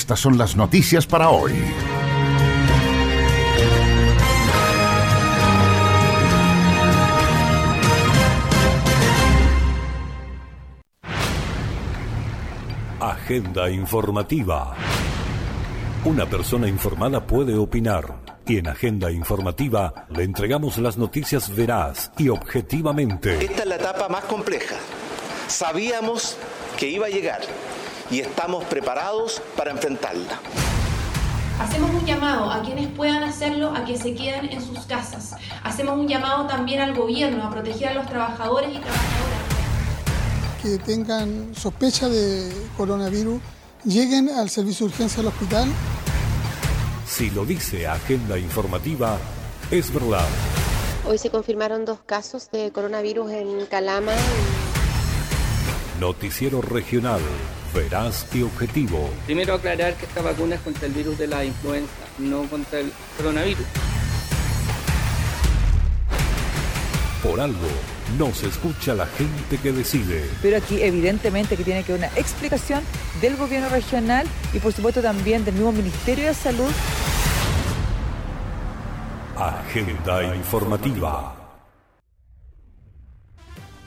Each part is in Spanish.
Estas son las noticias para hoy. Agenda informativa. Una persona informada puede opinar y en Agenda Informativa le entregamos las noticias veraz y objetivamente. Esta es la etapa más compleja. Sabíamos que iba a llegar y estamos preparados para enfrentarla. Hacemos un llamado a quienes puedan hacerlo a que se queden en sus casas. Hacemos un llamado también al gobierno a proteger a los trabajadores y trabajadoras. Que tengan sospecha de coronavirus, lleguen al servicio de urgencia del hospital si lo dice Agenda Informativa, es verdad. Hoy se confirmaron dos casos de coronavirus en Calama. Noticiero regional, veraz y objetivo. Primero aclarar que esta vacuna es contra el virus de la influenza, no contra el coronavirus. Por algo, no se escucha la gente que decide. Pero aquí evidentemente que tiene que haber una explicación del gobierno regional y por supuesto también del mismo Ministerio de Salud. Agenda informativa.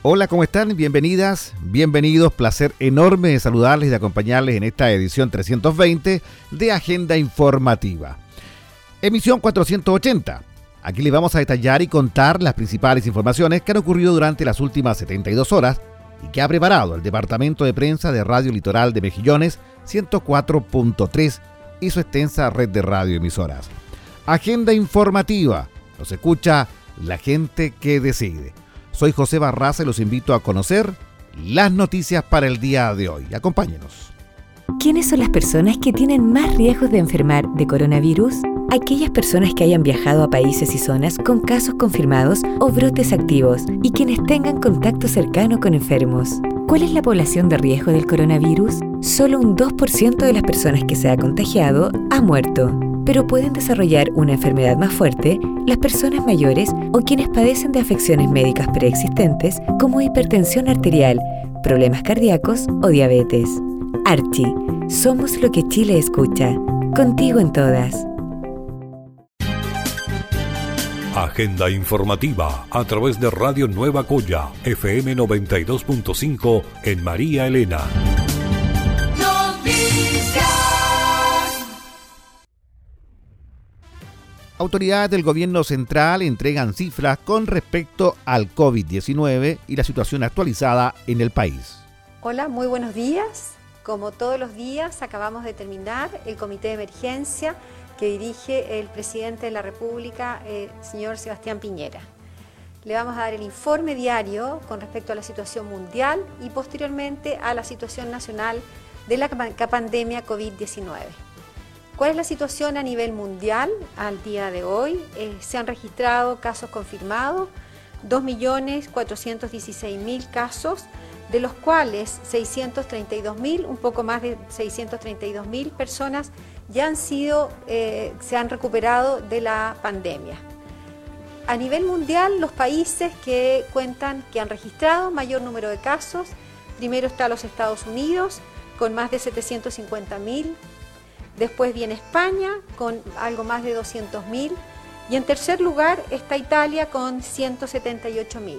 Hola, ¿cómo están? Bienvenidas, bienvenidos. Placer enorme de saludarles y de acompañarles en esta edición 320 de Agenda Informativa. Emisión 480 Aquí les vamos a detallar y contar las principales informaciones que han ocurrido durante las últimas 72 horas y que ha preparado el Departamento de Prensa de Radio Litoral de Mejillones 104.3 y su extensa red de radioemisoras. Agenda informativa. Nos escucha la gente que decide. Soy José Barraza y los invito a conocer las noticias para el día de hoy. Acompáñenos. ¿Quiénes son las personas que tienen más riesgos de enfermar de coronavirus? aquellas personas que hayan viajado a países y zonas con casos confirmados o brotes activos y quienes tengan contacto cercano con enfermos. ¿Cuál es la población de riesgo del coronavirus? Solo un 2% de las personas que se ha contagiado ha muerto, pero pueden desarrollar una enfermedad más fuerte las personas mayores o quienes padecen de afecciones médicas preexistentes como hipertensión arterial, problemas cardíacos o diabetes. Archie, somos lo que Chile escucha. Contigo en todas. Agenda informativa a través de Radio Nueva Coya, FM 92.5 en María Elena. Autoridades del gobierno central entregan cifras con respecto al COVID-19 y la situación actualizada en el país. Hola, muy buenos días. Como todos los días, acabamos de terminar el comité de emergencia que dirige el presidente de la República, el eh, señor Sebastián Piñera. Le vamos a dar el informe diario con respecto a la situación mundial y posteriormente a la situación nacional de la pandemia COVID-19. ¿Cuál es la situación a nivel mundial al día de hoy? Eh, se han registrado casos confirmados, 2.416.000 casos, de los cuales 632.000, un poco más de 632.000 personas ya han sido, eh, se han recuperado de la pandemia. A nivel mundial, los países que cuentan, que han registrado mayor número de casos, primero está los Estados Unidos con más de 750.000, después viene España con algo más de 200.000 y en tercer lugar está Italia con 178.000.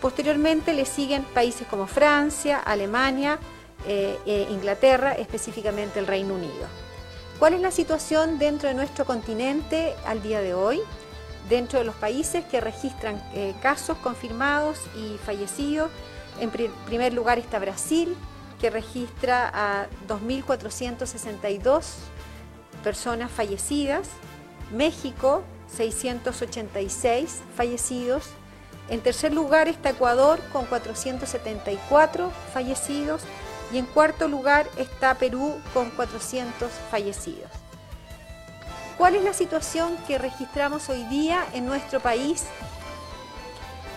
Posteriormente le siguen países como Francia, Alemania, eh, e Inglaterra, específicamente el Reino Unido. ¿Cuál es la situación dentro de nuestro continente al día de hoy? Dentro de los países que registran eh, casos confirmados y fallecidos, en primer lugar está Brasil, que registra a 2.462 personas fallecidas, México 686 fallecidos, en tercer lugar está Ecuador con 474 fallecidos y en cuarto lugar está Perú con 400 fallecidos. ¿Cuál es la situación que registramos hoy día en nuestro país?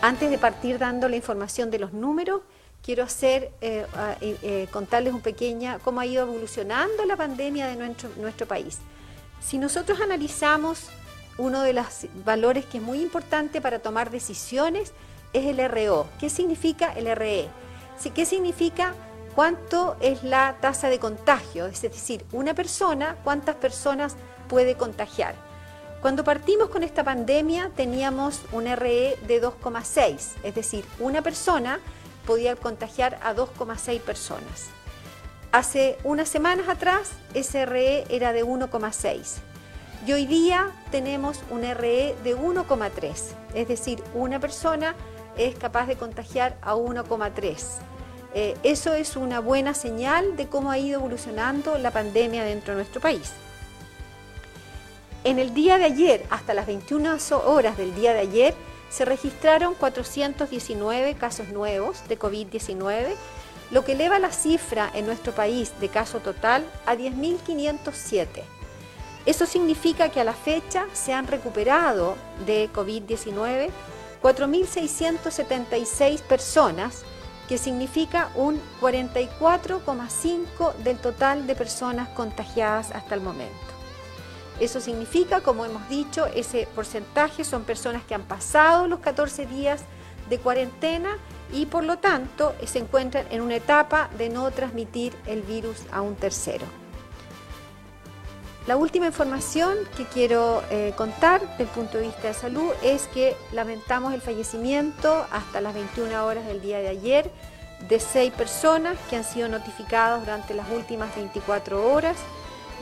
Antes de partir dando la información de los números, quiero hacer, eh, eh, contarles un pequeña cómo ha ido evolucionando la pandemia de nuestro, nuestro país. Si nosotros analizamos uno de los valores que es muy importante para tomar decisiones es el RO. ¿Qué significa el RE? ¿Qué significa cuánto es la tasa de contagio? Es decir, una persona, cuántas personas puede contagiar. Cuando partimos con esta pandemia teníamos un RE de 2,6, es decir, una persona podía contagiar a 2,6 personas. Hace unas semanas atrás ese RE era de 1,6 y hoy día tenemos un RE de 1,3, es decir, una persona es capaz de contagiar a 1,3. Eh, eso es una buena señal de cómo ha ido evolucionando la pandemia dentro de nuestro país. En el día de ayer, hasta las 21 horas del día de ayer, se registraron 419 casos nuevos de COVID-19, lo que eleva la cifra en nuestro país de caso total a 10.507. Eso significa que a la fecha se han recuperado de COVID-19 4.676 personas, que significa un 44,5 del total de personas contagiadas hasta el momento. Eso significa, como hemos dicho, ese porcentaje son personas que han pasado los 14 días de cuarentena y por lo tanto se encuentran en una etapa de no transmitir el virus a un tercero. La última información que quiero eh, contar desde el punto de vista de salud es que lamentamos el fallecimiento hasta las 21 horas del día de ayer de seis personas que han sido notificadas durante las últimas 24 horas.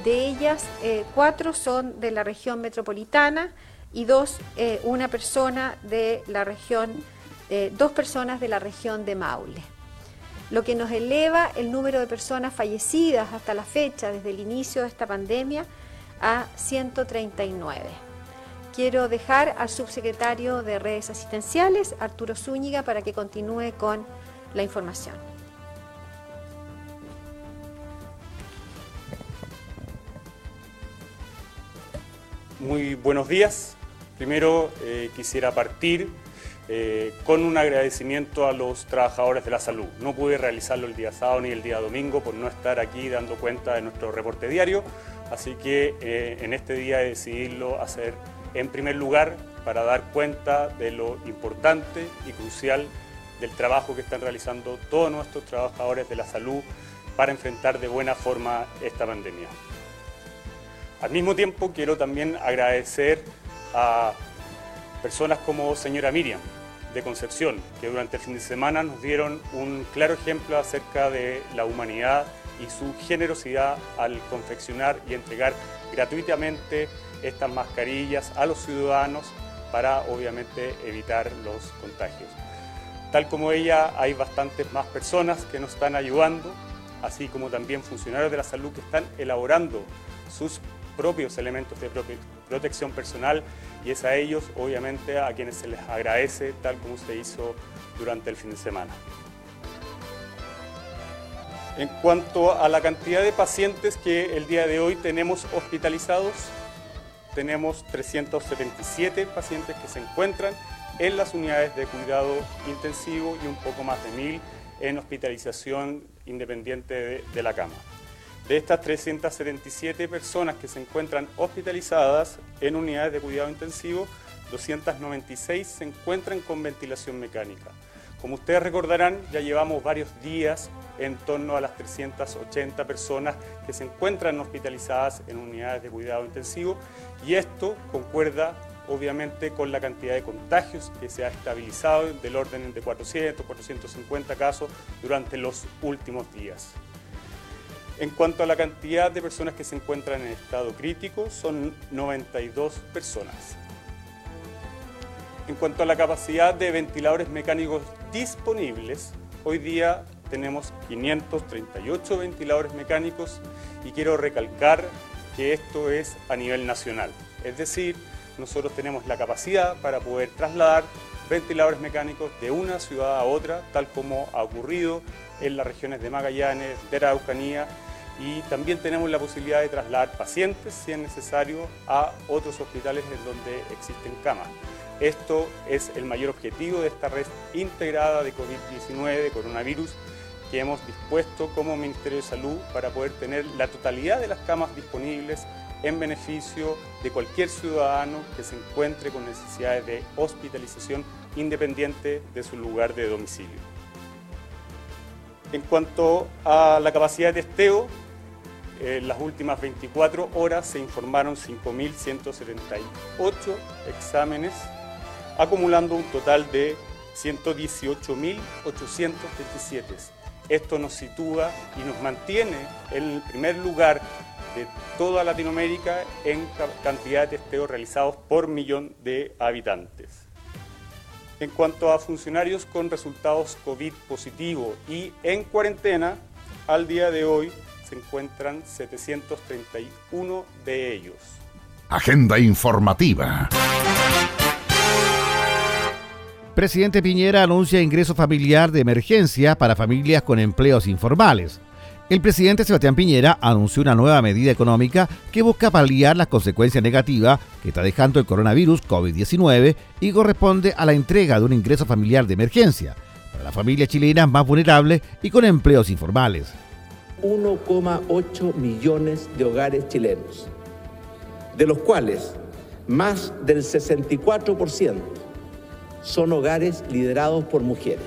De ellas, eh, cuatro son de la región metropolitana y dos, eh, una persona de la región, dos personas de la región de Maule lo que nos eleva el número de personas fallecidas hasta la fecha, desde el inicio de esta pandemia, a 139. Quiero dejar al subsecretario de redes asistenciales, Arturo Zúñiga, para que continúe con la información. Muy buenos días. Primero eh, quisiera partir eh, con un agradecimiento a los trabajadores de la salud. No pude realizarlo el día sábado ni el día domingo por no estar aquí dando cuenta de nuestro reporte diario, así que eh, en este día he decidido hacer en primer lugar para dar cuenta de lo importante y crucial del trabajo que están realizando todos nuestros trabajadores de la salud para enfrentar de buena forma esta pandemia. Al mismo tiempo quiero también agradecer a personas como señora Miriam, de Concepción, que durante el fin de semana nos dieron un claro ejemplo acerca de la humanidad y su generosidad al confeccionar y entregar gratuitamente estas mascarillas a los ciudadanos para obviamente evitar los contagios. Tal como ella, hay bastantes más personas que nos están ayudando, así como también funcionarios de la salud que están elaborando sus propios elementos de protección personal y es a ellos, obviamente, a quienes se les agradece tal como se hizo durante el fin de semana. En cuanto a la cantidad de pacientes que el día de hoy tenemos hospitalizados, tenemos 377 pacientes que se encuentran en las unidades de cuidado intensivo y un poco más de 1000 en hospitalización independiente de, de la cama. De estas 377 personas que se encuentran hospitalizadas en unidades de cuidado intensivo, 296 se encuentran con ventilación mecánica. Como ustedes recordarán, ya llevamos varios días en torno a las 380 personas que se encuentran hospitalizadas en unidades de cuidado intensivo y esto concuerda obviamente con la cantidad de contagios que se ha estabilizado del orden de 400, 450 casos durante los últimos días. En cuanto a la cantidad de personas que se encuentran en estado crítico, son 92 personas. En cuanto a la capacidad de ventiladores mecánicos disponibles, hoy día tenemos 538 ventiladores mecánicos y quiero recalcar que esto es a nivel nacional. Es decir, nosotros tenemos la capacidad para poder trasladar ventiladores mecánicos de una ciudad a otra, tal como ha ocurrido en las regiones de Magallanes, de Araucanía y también tenemos la posibilidad de trasladar pacientes, si es necesario, a otros hospitales en donde existen camas. Esto es el mayor objetivo de esta red integrada de COVID-19, de coronavirus, que hemos dispuesto como Ministerio de Salud para poder tener la totalidad de las camas disponibles en beneficio de cualquier ciudadano que se encuentre con necesidades de hospitalización independiente de su lugar de domicilio. En cuanto a la capacidad de testeo, en las últimas 24 horas se informaron 5.178 exámenes, acumulando un total de 118.827. Esto nos sitúa y nos mantiene en el primer lugar de toda Latinoamérica en cantidad de testeos realizados por millón de habitantes. En cuanto a funcionarios con resultados COVID positivo y en cuarentena, al día de hoy se encuentran 731 de ellos. Agenda informativa. Presidente Piñera anuncia ingreso familiar de emergencia para familias con empleos informales. El presidente Sebastián Piñera anunció una nueva medida económica que busca paliar las consecuencias negativas que está dejando el coronavirus COVID-19 y corresponde a la entrega de un ingreso familiar de emergencia para las familias chilenas más vulnerables y con empleos informales. 1,8 millones de hogares chilenos, de los cuales más del 64% son hogares liderados por mujeres.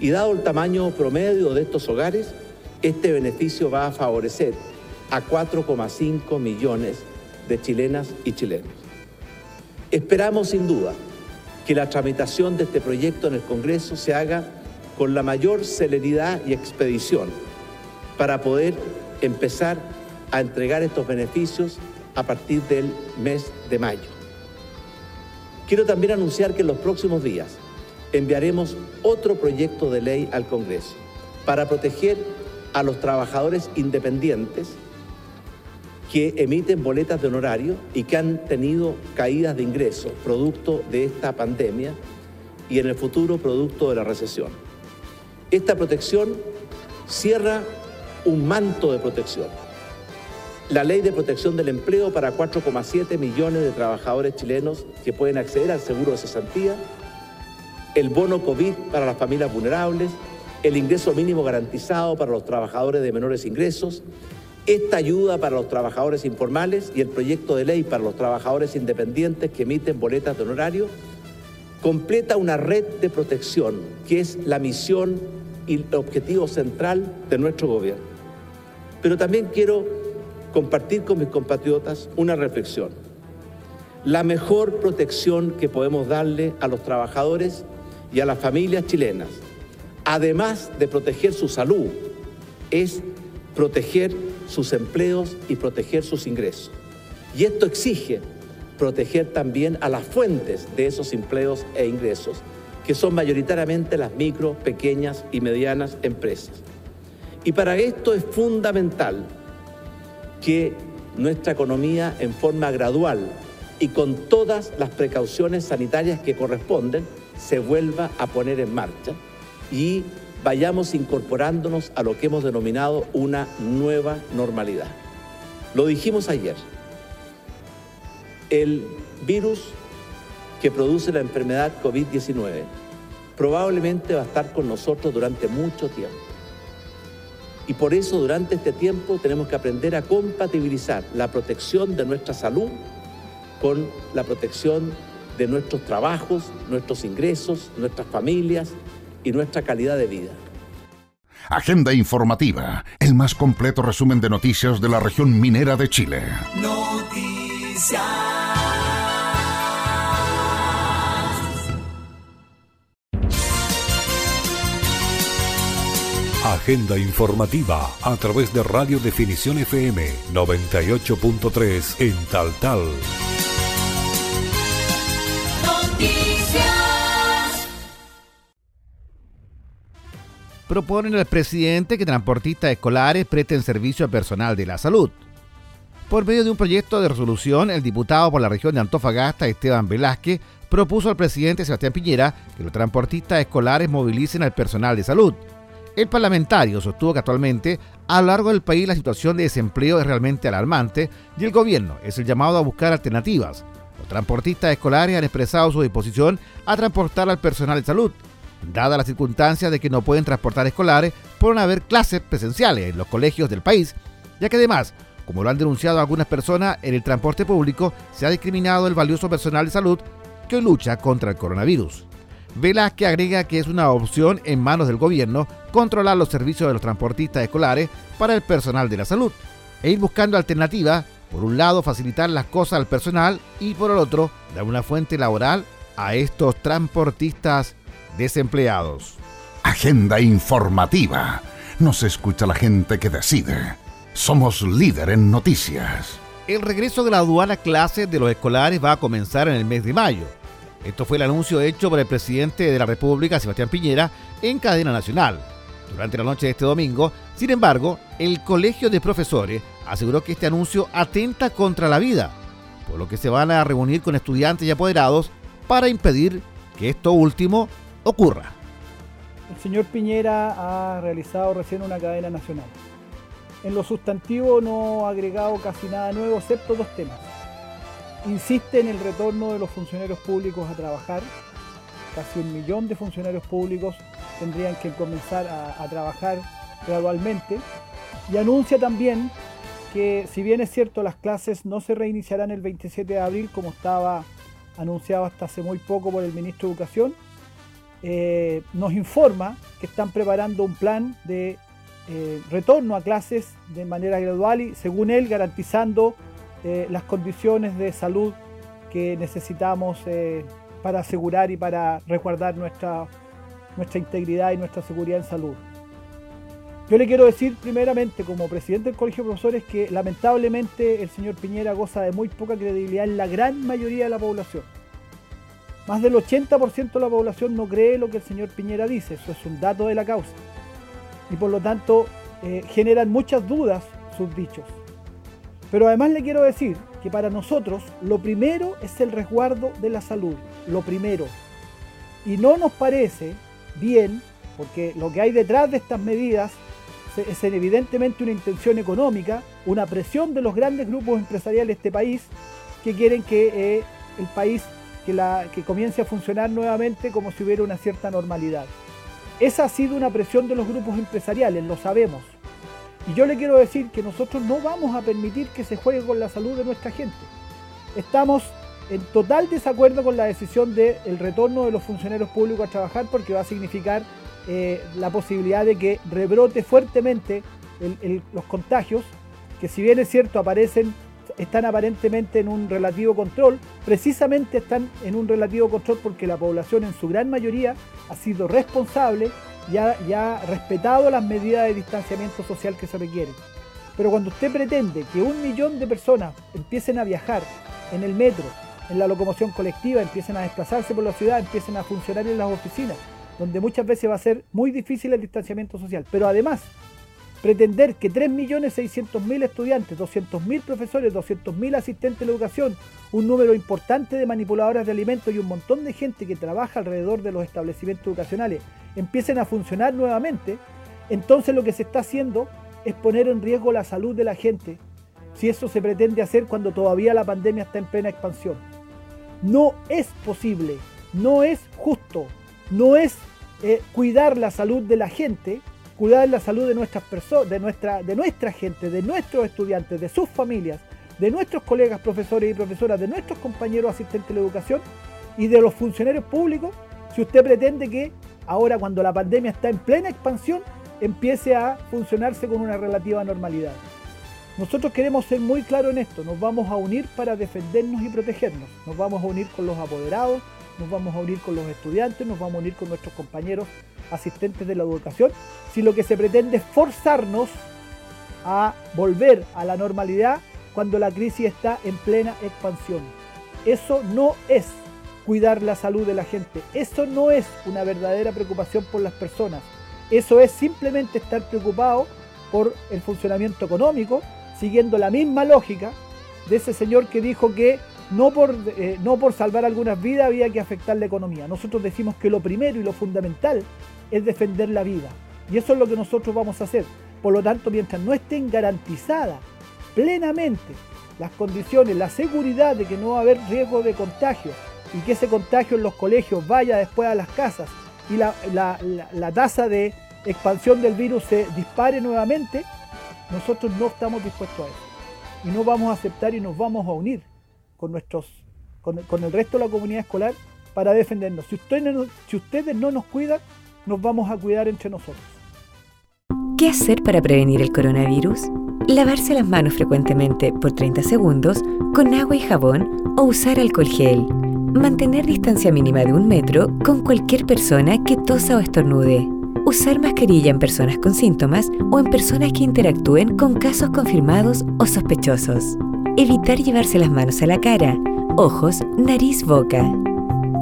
Y dado el tamaño promedio de estos hogares, este beneficio va a favorecer a 4,5 millones de chilenas y chilenos. Esperamos sin duda que la tramitación de este proyecto en el Congreso se haga con la mayor celeridad y expedición para poder empezar a entregar estos beneficios a partir del mes de mayo. Quiero también anunciar que en los próximos días enviaremos otro proyecto de ley al Congreso para proteger a los trabajadores independientes que emiten boletas de honorario y que han tenido caídas de ingresos producto de esta pandemia y en el futuro producto de la recesión. Esta protección cierra un manto de protección. La ley de protección del empleo para 4,7 millones de trabajadores chilenos que pueden acceder al seguro de cesantía, el bono COVID para las familias vulnerables, el ingreso mínimo garantizado para los trabajadores de menores ingresos, esta ayuda para los trabajadores informales y el proyecto de ley para los trabajadores independientes que emiten boletas de honorario, completa una red de protección que es la misión y el objetivo central de nuestro gobierno. Pero también quiero compartir con mis compatriotas una reflexión. La mejor protección que podemos darle a los trabajadores y a las familias chilenas, además de proteger su salud, es proteger sus empleos y proteger sus ingresos. Y esto exige proteger también a las fuentes de esos empleos e ingresos, que son mayoritariamente las micro, pequeñas y medianas empresas. Y para esto es fundamental que nuestra economía en forma gradual y con todas las precauciones sanitarias que corresponden se vuelva a poner en marcha y vayamos incorporándonos a lo que hemos denominado una nueva normalidad. Lo dijimos ayer, el virus que produce la enfermedad COVID-19 probablemente va a estar con nosotros durante mucho tiempo. Y por eso durante este tiempo tenemos que aprender a compatibilizar la protección de nuestra salud con la protección de nuestros trabajos, nuestros ingresos, nuestras familias y nuestra calidad de vida. Agenda informativa, el más completo resumen de noticias de la región minera de Chile. Noticias. Agenda informativa a través de Radio Definición FM 98.3 en Tal Tal. Proponen al presidente que transportistas escolares presten servicio a personal de la salud. Por medio de un proyecto de resolución, el diputado por la región de Antofagasta, Esteban Velázquez, propuso al presidente Sebastián Piñera que los transportistas escolares movilicen al personal de salud. El parlamentario sostuvo que actualmente a lo largo del país la situación de desempleo es realmente alarmante y el gobierno es el llamado a buscar alternativas. Los transportistas escolares han expresado su disposición a transportar al personal de salud, dada la circunstancia de que no pueden transportar escolares por no haber clases presenciales en los colegios del país, ya que además, como lo han denunciado algunas personas, en el transporte público se ha discriminado el valioso personal de salud que hoy lucha contra el coronavirus. Velázquez agrega que es una opción en manos del gobierno controlar los servicios de los transportistas escolares para el personal de la salud e ir buscando alternativas, por un lado facilitar las cosas al personal y por el otro dar una fuente laboral a estos transportistas desempleados. Agenda informativa. Nos escucha la gente que decide. Somos líder en noticias. El regreso gradual a clases de los escolares va a comenzar en el mes de mayo. Esto fue el anuncio hecho por el presidente de la República, Sebastián Piñera, en cadena nacional. Durante la noche de este domingo, sin embargo, el Colegio de Profesores aseguró que este anuncio atenta contra la vida, por lo que se van a reunir con estudiantes y apoderados para impedir que esto último ocurra. El señor Piñera ha realizado recién una cadena nacional. En lo sustantivo no ha agregado casi nada nuevo, excepto dos temas. Insiste en el retorno de los funcionarios públicos a trabajar. Casi un millón de funcionarios públicos tendrían que comenzar a, a trabajar gradualmente. Y anuncia también que si bien es cierto las clases no se reiniciarán el 27 de abril como estaba anunciado hasta hace muy poco por el ministro de Educación, eh, nos informa que están preparando un plan de eh, retorno a clases de manera gradual y, según él, garantizando eh, las condiciones de salud que necesitamos para asegurar y para resguardar nuestra, nuestra integridad y nuestra seguridad en salud. Yo le quiero decir primeramente como presidente del Colegio de Profesores que lamentablemente el señor Piñera goza de muy poca credibilidad en la gran mayoría de la población. Más del 80% de la población no cree lo que el señor Piñera dice, eso es un dato de la causa. Y por lo tanto eh, generan muchas dudas sus dichos. Pero además le quiero decir que para nosotros lo primero es el resguardo de la salud, lo primero. Y no nos parece bien, porque lo que hay detrás de estas medidas es evidentemente una intención económica, una presión de los grandes grupos empresariales de este país que quieren que eh, el país que, comience a funcionar nuevamente como si hubiera una cierta normalidad. Esa ha sido una presión de los grupos empresariales, lo sabemos. Y yo le quiero decir que nosotros no vamos a permitir que se juegue con la salud de nuestra gente. Estamos en total desacuerdo con la decisión del retorno de los funcionarios públicos a trabajar porque va a significar eh, la posibilidad de que rebrote fuertemente los contagios, que si bien es cierto aparecen están aparentemente en un relativo control, precisamente están en un relativo control porque la población en su gran mayoría ha sido responsable y ha, respetado las medidas de distanciamiento social que se requieren. Pero cuando usted pretende que un millón de personas empiecen a viajar en el metro, en la locomoción colectiva, empiecen a desplazarse por la ciudad, empiecen a funcionar en las oficinas, donde muchas veces va a ser muy difícil el distanciamiento social, pero además pretender que 3.600.000 estudiantes, 200.000 profesores, 200.000 asistentes de educación, un número importante de manipuladoras de alimentos y un montón de gente que trabaja alrededor de los establecimientos educacionales empiecen a funcionar nuevamente, entonces lo que se está haciendo es poner en riesgo la salud de la gente, si eso se pretende hacer cuando todavía la pandemia está en plena expansión. No es posible, no es justo, no es eh, cuidar la salud de la gente cuidar la salud de nuestras personas, de nuestra, de nuestra gente, de nuestros estudiantes, de sus familias, de nuestros colegas profesores y profesoras, de nuestros compañeros asistentes de la educación y de los funcionarios públicos, si usted pretende que ahora cuando la pandemia está en plena expansión, empiece a funcionarse con una relativa normalidad. Nosotros queremos ser muy claros en esto, nos vamos a unir para defendernos y protegernos, nos vamos a unir con los apoderados, nos vamos a unir con los estudiantes, nos vamos a unir con nuestros compañeros asistentes de la educación, si lo que se pretende es forzarnos a volver a la normalidad cuando la crisis está en plena expansión. Eso no es cuidar la salud de la gente, eso no es una verdadera preocupación por las personas, eso es simplemente estar preocupado por el funcionamiento económico, siguiendo la misma lógica de ese señor que dijo que no por, eh, no por salvar algunas vidas había que afectar la economía. Nosotros decimos que lo primero y lo fundamental es defender la vida. Y eso es lo que nosotros vamos a hacer. Por lo tanto, mientras no estén garantizadas plenamente las condiciones, la seguridad de que no va a haber riesgo de contagio y que ese contagio en los colegios vaya después a las casas y la, la tasa de expansión del virus se dispare nuevamente, nosotros no estamos dispuestos a eso. Y no vamos a aceptar y nos vamos a unir con, nuestros, con, el resto de la comunidad escolar para defendernos. Si ustedes, si ustedes no nos cuidan, nos vamos a cuidar entre nosotros. ¿Qué hacer para prevenir el coronavirus? Lavarse las manos frecuentemente por 30 segundos con agua y jabón o usar alcohol gel. Mantener distancia mínima de un metro con cualquier persona que tosa o estornude. Usar mascarilla en personas con síntomas o en personas que interactúen con casos confirmados o sospechosos. Evitar llevarse las manos a la cara, ojos, nariz, boca.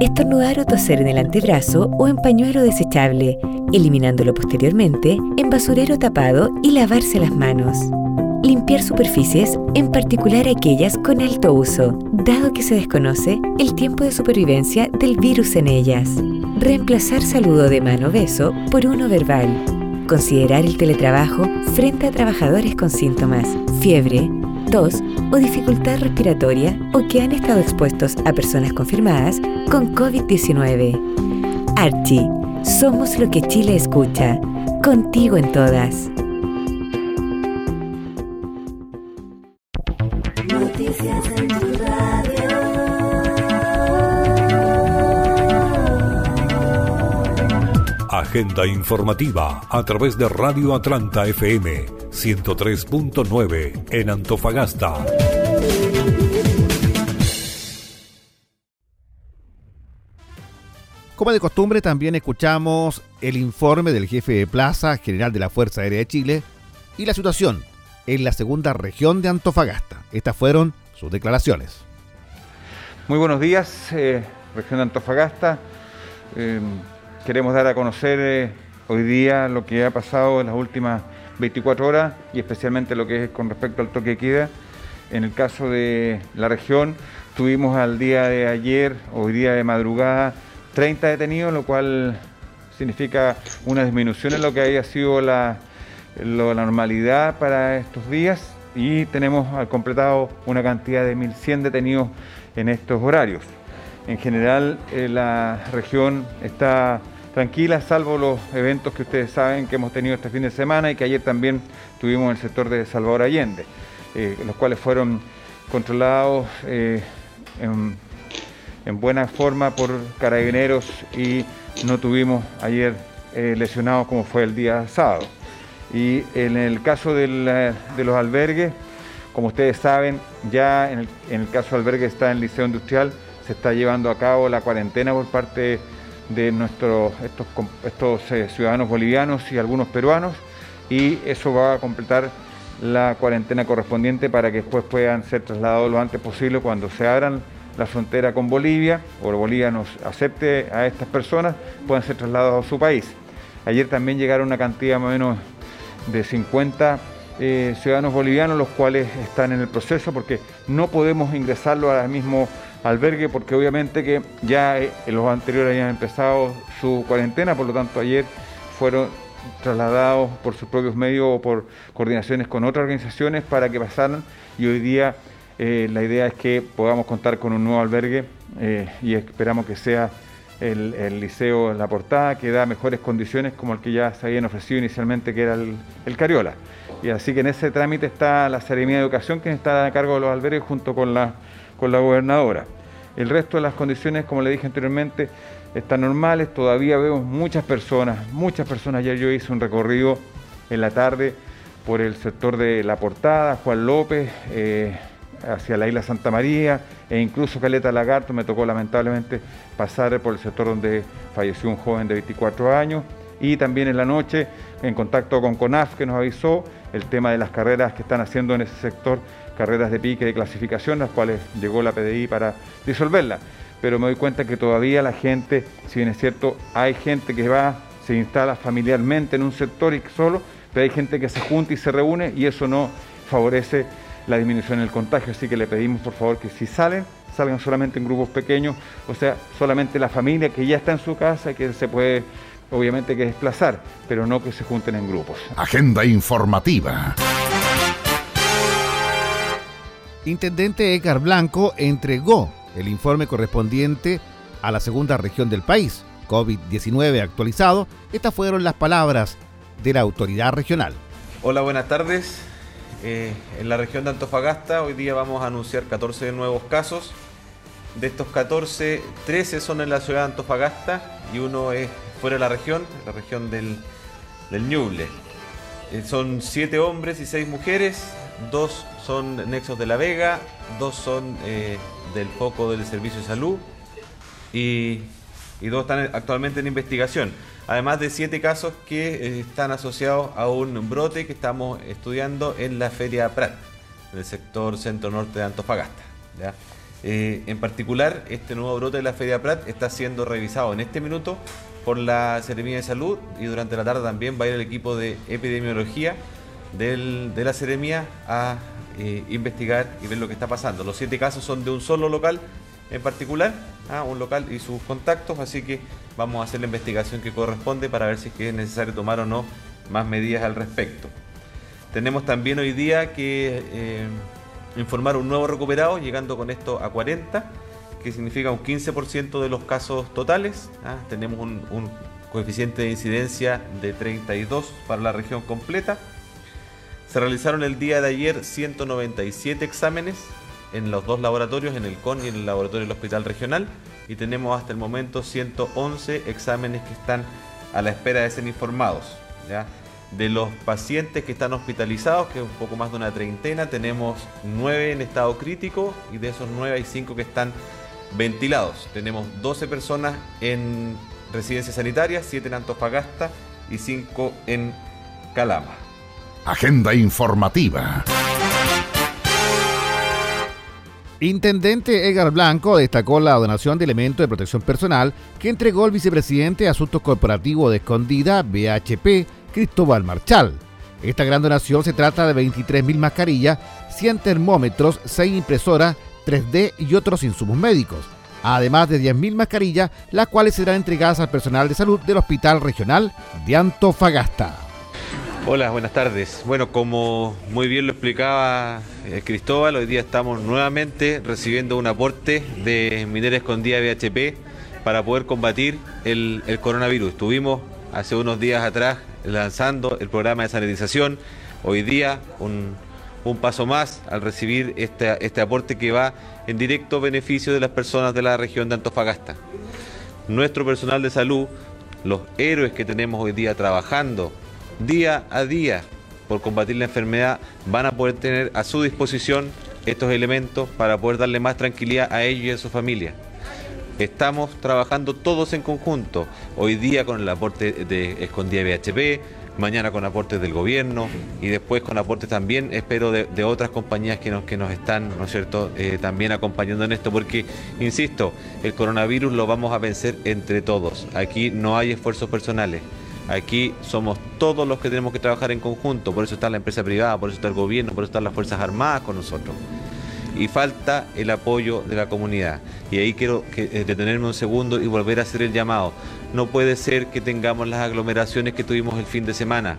Estornudar o toser en el antebrazo o en pañuelo desechable, eliminándolo posteriormente en basurero tapado y lavarse las manos. Limpiar superficies, en particular aquellas con alto uso, dado que se desconoce el tiempo de supervivencia del virus en ellas. Reemplazar saludo de mano beso por uno verbal. Considerar el teletrabajo frente a trabajadores con síntomas, fiebre, tos o dificultad respiratoria o que han estado expuestos a personas confirmadas con COVID-19. Archie, somos lo que Chile escucha. Contigo en todas. Agenda informativa a través de Radio Atlanta FM 103.9 en Antofagasta. Como de costumbre, también escuchamos el informe del jefe de plaza general de la Fuerza Aérea de Chile y la situación en la segunda región de Antofagasta. Estas fueron sus declaraciones. Muy buenos días, eh, región de Antofagasta. Eh, queremos dar a conocer eh, hoy día lo que ha pasado en las últimas 24 horas y especialmente lo que es con respecto al toque de queda. En el caso de la región, tuvimos al día de ayer, hoy día de madrugada, 30 detenidos, lo cual significa una disminución en lo que haya sido la, la normalidad para estos días y tenemos al completado una cantidad de 1.100 detenidos en estos horarios. En general, eh, la región está tranquila, salvo los eventos que ustedes saben que hemos tenido este fin de semana y que ayer también tuvimos en el sector de Salvador Allende, eh, los cuales fueron controlados eh, en, buena forma por carabineros y no tuvimos ayer eh, lesionados como fue el día sábado. Y en el caso de los albergues, como ustedes saben, ya en el, caso del albergue está en el Liceo Industrial, se está llevando a cabo la cuarentena por parte de de nuestros, estos, estos eh, ciudadanos bolivianos y algunos peruanos y eso va a completar la cuarentena correspondiente para que después puedan ser trasladados lo antes posible cuando se abran la frontera con Bolivia o Bolivia nos acepte a estas personas, puedan ser trasladados a su país. Ayer también llegaron una cantidad más o menos de 50 eh, ciudadanos bolivianos, los cuales están en el proceso porque no podemos ingresarlo ahora mismo albergue porque obviamente que ya eh, los anteriores habían empezado su cuarentena, por lo tanto ayer fueron trasladados por sus propios medios o por coordinaciones con otras organizaciones para que pasaran y hoy día eh, la idea es que podamos contar con un nuevo albergue eh, y esperamos que sea el, Liceo La Portada, que da mejores condiciones como el que ya se habían ofrecido inicialmente, que era el, Cariola. Y así que en ese trámite está la Seremía de Educación, que está a cargo de los albergues junto con la, con la gobernadora. El resto de las condiciones, como le dije anteriormente, están normales. Todavía vemos muchas personas, muchas personas. Ayer yo hice un recorrido en la tarde por el sector de La Portada, Juan López, eh, hacia la isla Santa María e incluso Caleta Lagarto. Me tocó lamentablemente pasar por el sector donde falleció un joven de 24 años. Y también en la noche, en contacto con CONAF, que nos avisó el tema de las carreras que están haciendo en ese sector carreras de pique de clasificación, las cuales llegó la PDI para disolverla. Pero me doy cuenta que todavía la gente, si bien es cierto, hay gente que va, se instala familiarmente en un sector y solo, pero hay gente que se junta y se reúne y eso no favorece la disminución del contagio. Así que le pedimos por favor que si salen, salgan solamente en grupos pequeños, o sea, solamente la familia que ya está en su casa y que se puede obviamente que desplazar, pero no que se junten en grupos. Agenda informativa. Intendente Edgar Blanco entregó el informe correspondiente a la segunda región del país, COVID-19 actualizado. Estas fueron las palabras de la autoridad regional. Hola, buenas tardes. Eh, en la región de Antofagasta hoy día vamos a anunciar 14 nuevos casos. De estos 14, 13 son en la ciudad de Antofagasta y uno es fuera de la región, la región del, del Ñuble. Eh, son 7 hombres y 6 mujeres, dos son nexos de La Vega, dos son eh, del foco del Servicio de Salud y, dos están actualmente en investigación. Además de siete casos que eh, están asociados a un brote que estamos estudiando en la Feria Prat, en el sector centro-norte de Antofagasta. Eh, en particular, este nuevo brote de la Feria Prat está siendo revisado en este minuto por la Seremía de Salud y durante la tarde también va a ir el equipo de epidemiología de la Seremía a eh, investigar y ver lo que está pasando. Los siete casos son de un solo local en particular, ¿ah? un local y sus contactos, así que vamos a hacer la investigación que corresponde para ver si es, es necesario tomar o no más medidas al respecto. Tenemos también hoy día que eh, informar un nuevo recuperado, llegando con esto a 40, que significa un 15% de los casos totales. ¿ah? Tenemos un coeficiente de incidencia de 32 para la región completa se realizaron el día de ayer 197 exámenes en los dos laboratorios, en el CON y en el laboratorio del Hospital Regional, y tenemos hasta el momento 111 exámenes que están a la espera de ser informados. De los pacientes que están hospitalizados, que es un poco más de una treintena, tenemos 9 en estado crítico y de esos 9 hay 5 que están ventilados. Tenemos 12 personas en residencias sanitarias, 7 en Antofagasta y 5 en Calama. Agenda informativa. Intendente Edgar Blanco destacó la donación de elementos de protección personal que entregó el vicepresidente de Asuntos Corporativos de Escondida, BHP, Cristóbal Marchal. Esta gran donación se trata de 23.000 mascarillas, 100 termómetros, 6 impresoras 3D y otros insumos médicos, además de 10.000 mascarillas, las cuales serán entregadas al personal de salud del Hospital Regional de Antofagasta. Hola, buenas tardes. Bueno, como muy bien lo explicaba eh, Cristóbal, hoy día estamos nuevamente recibiendo un aporte de Minera Escondida BHP para poder combatir el, coronavirus. Estuvimos hace unos días atrás lanzando el programa de sanitización. Hoy día un, paso más al recibir este, este aporte que va en directo beneficio de las personas de la región de Antofagasta. Nuestro personal de salud, los héroes que tenemos hoy día trabajando día a día por combatir la enfermedad van a poder tener a su disposición estos elementos para poder darle más tranquilidad a ellos y a su familia. Estamos trabajando todos en conjunto, hoy día con el aporte de Escondida BHP, mañana con aportes del gobierno y después con aportes también, espero, de, otras compañías que nos, que nos están, ¿no es cierto?, eh, también acompañando en esto, porque, insisto, el coronavirus lo vamos a vencer entre todos. Aquí no hay esfuerzos personales. Aquí somos todos los que tenemos que trabajar en conjunto, por eso está la empresa privada, por eso está el gobierno, por eso están las Fuerzas Armadas con nosotros. Y falta el apoyo de la comunidad. Y ahí quiero eh, detenerme un segundo y volver a hacer el llamado. No puede ser que tengamos las aglomeraciones que tuvimos el fin de semana.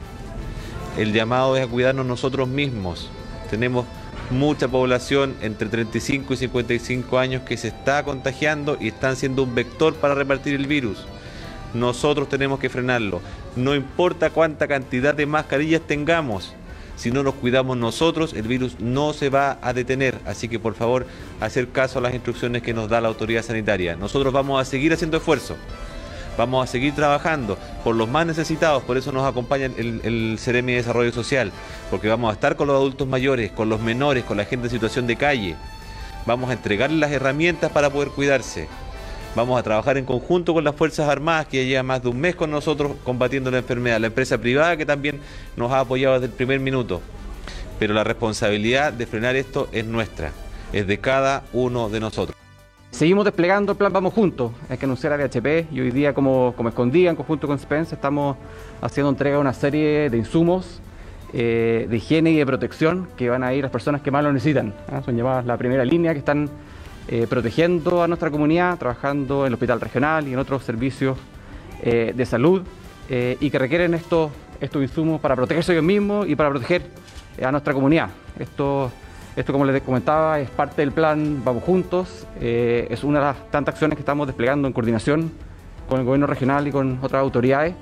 El llamado es a cuidarnos nosotros mismos. Tenemos mucha población entre 35 y 55 años que se está contagiando y están siendo un vector para repartir el virus nosotros tenemos que frenarlo. No importa cuánta cantidad de mascarillas tengamos, si no nos cuidamos nosotros, el virus no se va a detener. Así que por favor, hacer caso a las instrucciones que nos da la autoridad sanitaria. Nosotros vamos a seguir haciendo esfuerzo. Vamos a seguir trabajando por los más necesitados, por eso nos acompaña el, el Ceremi de Desarrollo Social, porque vamos a estar con los adultos mayores, con los menores, con la gente en situación de calle. Vamos a entregarles las herramientas para poder cuidarse. Vamos a trabajar en conjunto con las Fuerzas Armadas, que lleva más de un mes con nosotros combatiendo la enfermedad, la empresa privada que también nos ha apoyado desde el primer minuto. Pero la responsabilidad de frenar esto es nuestra, es de cada uno de nosotros. Seguimos desplegando el plan Vamos Juntos, hay que anunciar a BHP y hoy día como, como escondía en conjunto con Spence estamos haciendo entrega de una serie de insumos eh, de higiene y de protección que van a ir a las personas que más lo necesitan. ¿ah? Son llamadas la primera línea que están protegiendo a nuestra comunidad, trabajando en el hospital regional y en otros servicios de salud y que requieren estos, estos insumos para protegerse ellos mismos y para proteger a nuestra comunidad. Esto, esto, como les comentaba, es parte del plan Vamos Juntos, es una de las tantas acciones que estamos desplegando en coordinación con el gobierno regional y con otras autoridades.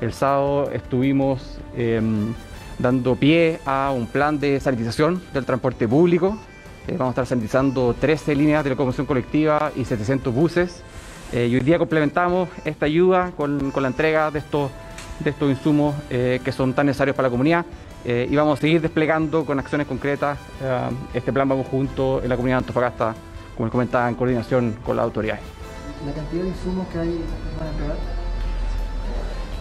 El sábado estuvimos em, dando pie a un plan de sanitización del transporte público. Eh, vamos a estar sanitizando 13 líneas de locomoción colectiva y 700 buses. Eh, y hoy día complementamos esta ayuda con, la entrega de estos, de estos insumos eh, que son tan necesarios para la comunidad. y vamos a seguir desplegando con acciones concretas este plan Vamos Juntos en la comunidad de Antofagasta, como les comentaba, en coordinación con las autoridades. ¿La cantidad de insumos que hay para entregar?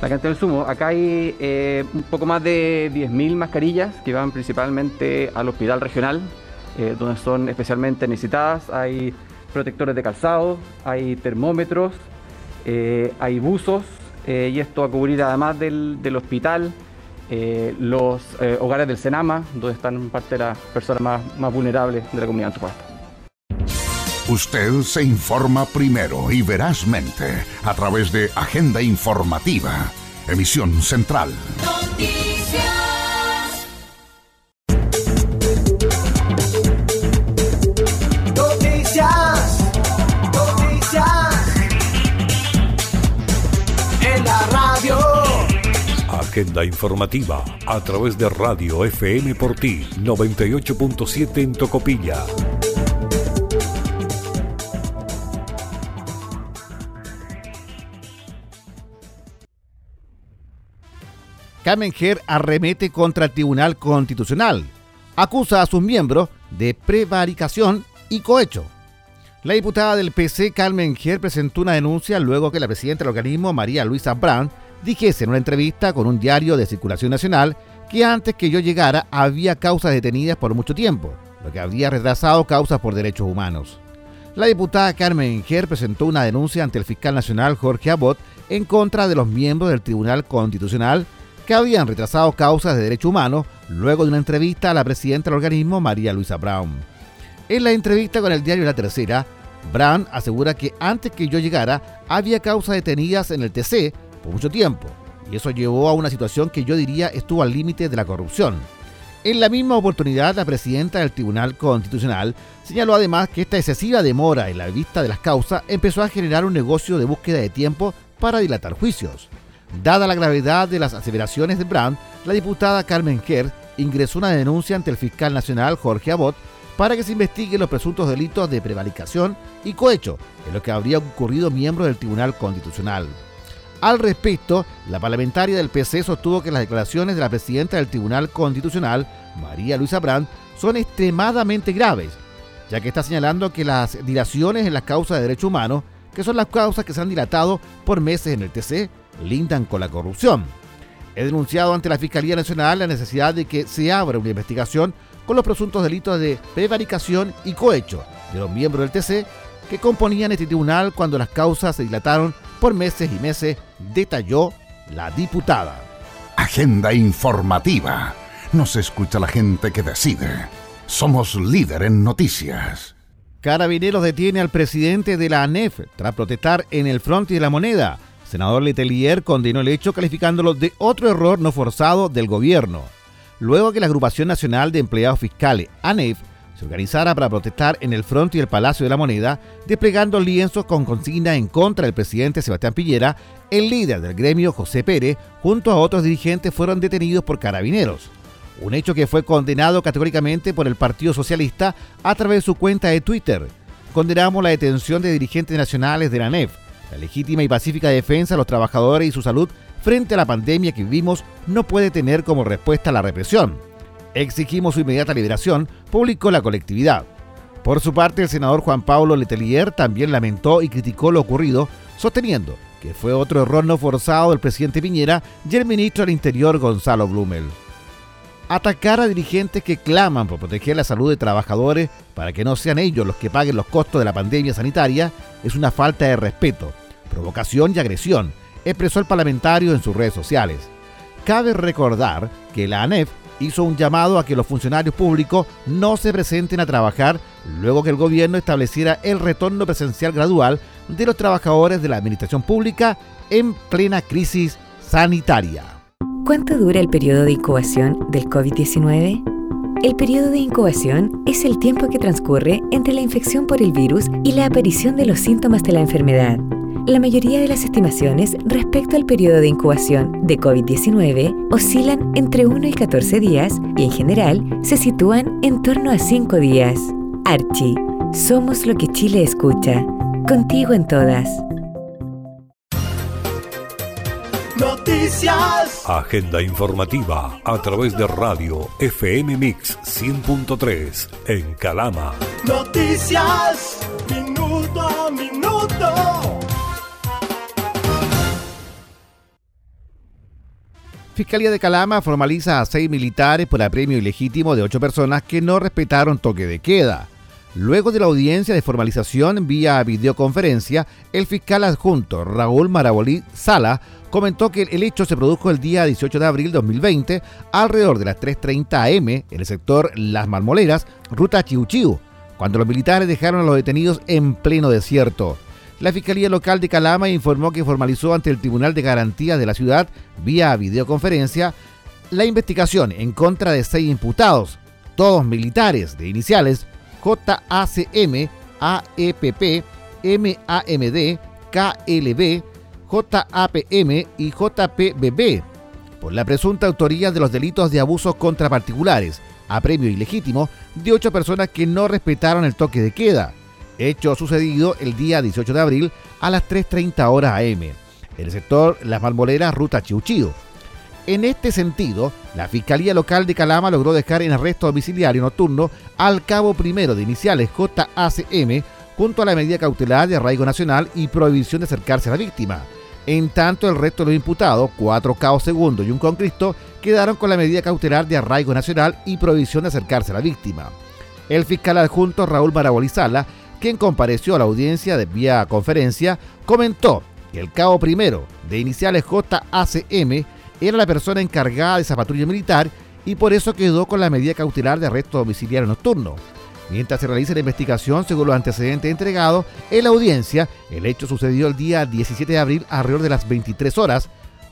La cantidad de insumos. Acá hay eh, un poco más de 10.000 mascarillas que van principalmente al hospital regional, eh, donde son especialmente necesitadas. Hay protectores de calzado, hay termómetros, eh, hay buzos, y esto a cubrir además del, hospital, los hogares del Senama, donde están parte de las personas más, más vulnerables de la comunidad antofagasta. Usted se informa primero y verazmente a través de Agenda Informativa, emisión central. Informativa a través de Radio FM por ti 98.7 en Tocopilla. Kamenger arremete contra el Tribunal Constitucional. Acusa a sus miembros de prevaricación y cohecho. La diputada del PC, Carmen Ger, presentó una denuncia luego que la presidenta del organismo, María Luisa Brown, dijese en una entrevista con un diario de circulación nacional que antes que yo llegara había causas detenidas por mucho tiempo, lo que habría retrasado causas por derechos humanos. La diputada Carmen Ger presentó una denuncia ante el fiscal nacional Jorge Abot en contra de los miembros del Tribunal Constitucional que habían retrasado causas de derechos humanos luego de una entrevista a la presidenta del organismo, María Luisa Brown. En la entrevista con el diario La Tercera, Brown asegura que antes que yo llegara había causas detenidas en el TC por mucho tiempo, y eso llevó a una situación que yo diría estuvo al límite de la corrupción. En la misma oportunidad, la presidenta del Tribunal Constitucional señaló además que esta excesiva demora en la vista de las causas empezó a generar un negocio de búsqueda de tiempo para dilatar juicios. Dada la gravedad de las aseveraciones de Brandt, la diputada Carmen Kerr ingresó una denuncia ante el fiscal nacional Jorge Abot para que se investiguen los presuntos delitos de prevaricación y cohecho en lo que habría ocurrido miembro del Tribunal Constitucional. Al respecto, la parlamentaria del PC sostuvo que las declaraciones de la presidenta del Tribunal Constitucional, María Luisa Brandt, son extremadamente graves, ya que está señalando que las dilaciones en las causas de derechos humanos, que son las causas que se han dilatado por meses en el TC, lindan con la corrupción. He denunciado ante la Fiscalía Nacional la necesidad de que se abra una investigación con los presuntos delitos de prevaricación y cohecho de los miembros del TC que componían este tribunal cuando las causas se dilataron por meses y meses, detalló la diputada. Agenda informativa. Nos escucha la gente que decide. Somos líder en noticias. Carabineros detiene al presidente de la ANEF tras protestar en el frente de la moneda senador Letelier condenó el hecho calificándolo de otro error no forzado del gobierno, luego que la Agrupación Nacional de Empleados Fiscales, ANEF, se organizara para protestar en el frente del Palacio de la Moneda, desplegando lienzos con consigna en contra del presidente Sebastián Piñera, el líder del gremio José Pérez, junto a otros dirigentes fueron detenidos por carabineros. Un hecho que fue condenado categóricamente por el Partido Socialista a través de su cuenta de Twitter. Condenamos la detención de dirigentes nacionales de la ANEF, la legítima y pacífica defensa de los trabajadores y su salud frente a la pandemia que vivimos no puede tener como respuesta la represión. Exigimos su inmediata liberación, publicó la colectividad. Por su parte, el senador Juan Pablo Letelier también lamentó y criticó lo ocurrido, sosteniendo que fue otro error no forzado del presidente Piñera y el ministro del Interior Gonzalo Blumel. Atacar a dirigentes que claman por proteger la salud de trabajadores para que no sean ellos los que paguen los costos de la pandemia sanitaria es una falta de respeto, provocación y agresión, expresó el parlamentario en sus redes sociales. Cabe recordar que la ANEF hizo un llamado a que los funcionarios públicos no se presenten a trabajar luego que el gobierno estableciera el retorno presencial gradual de los trabajadores de la administración pública en plena crisis sanitaria. ¿Cuánto dura el periodo de incubación del COVID-19? El periodo de incubación es el tiempo que transcurre entre la infección por el virus y la aparición de los síntomas de la enfermedad. La mayoría de las estimaciones respecto al periodo de incubación de COVID-19 oscilan entre 1 y 14 días y en general se sitúan en torno a 5 días. Archie, somos lo que Chile escucha. Contigo en todas. Noticias. Agenda informativa a través de radio FM Mix 100.3 en Calama. Noticias. Minuto a minuto. Fiscalía de Calama formaliza a seis militares por apremio ilegítimo de ocho personas que no respetaron toque de queda. Luego de la audiencia de formalización vía videoconferencia, el fiscal adjunto Raúl Marabolí Sala comentó que el hecho se produjo el día 18 de abril de 2020 alrededor de las 3.30 am en el sector Las Malmoleras, ruta Chiuchiu, cuando los militares dejaron a los detenidos en pleno desierto. La Fiscalía Local de Calama informó que formalizó ante el Tribunal de Garantía de la ciudad, vía videoconferencia, la investigación en contra de seis imputados, todos militares de iniciales JACM, AEPP, MAMD, KLB, JAPM y JPBB, por la presunta autoría de los delitos de abusos contra particulares, a premio ilegítimo, de ocho personas que no respetaron el toque de queda hecho sucedido el día 18 de abril a las 3.30 horas AM, en el sector Las Malmoleras, ruta Chiuchío. En este sentido, la Fiscalía Local de Calama logró dejar en arresto domiciliario nocturno al cabo primero de iniciales JACM junto a la medida cautelar de arraigo nacional y prohibición de acercarse a la víctima. En tanto, el resto de los imputados, cuatro cabos segundo y un concristo, quedaron con la medida cautelar de arraigo nacional y prohibición de acercarse a la víctima. El fiscal adjunto Raúl Marabolizala quien compareció a la audiencia de vía conferencia, comentó que el cabo primero, de iniciales JACM, era la persona encargada de esa patrulla militar y por eso quedó con la medida cautelar de arresto domiciliario nocturno. Mientras se realiza la investigación, según los antecedentes entregados, en la audiencia, el hecho sucedió el día 17 de abril alrededor de las 23 horas,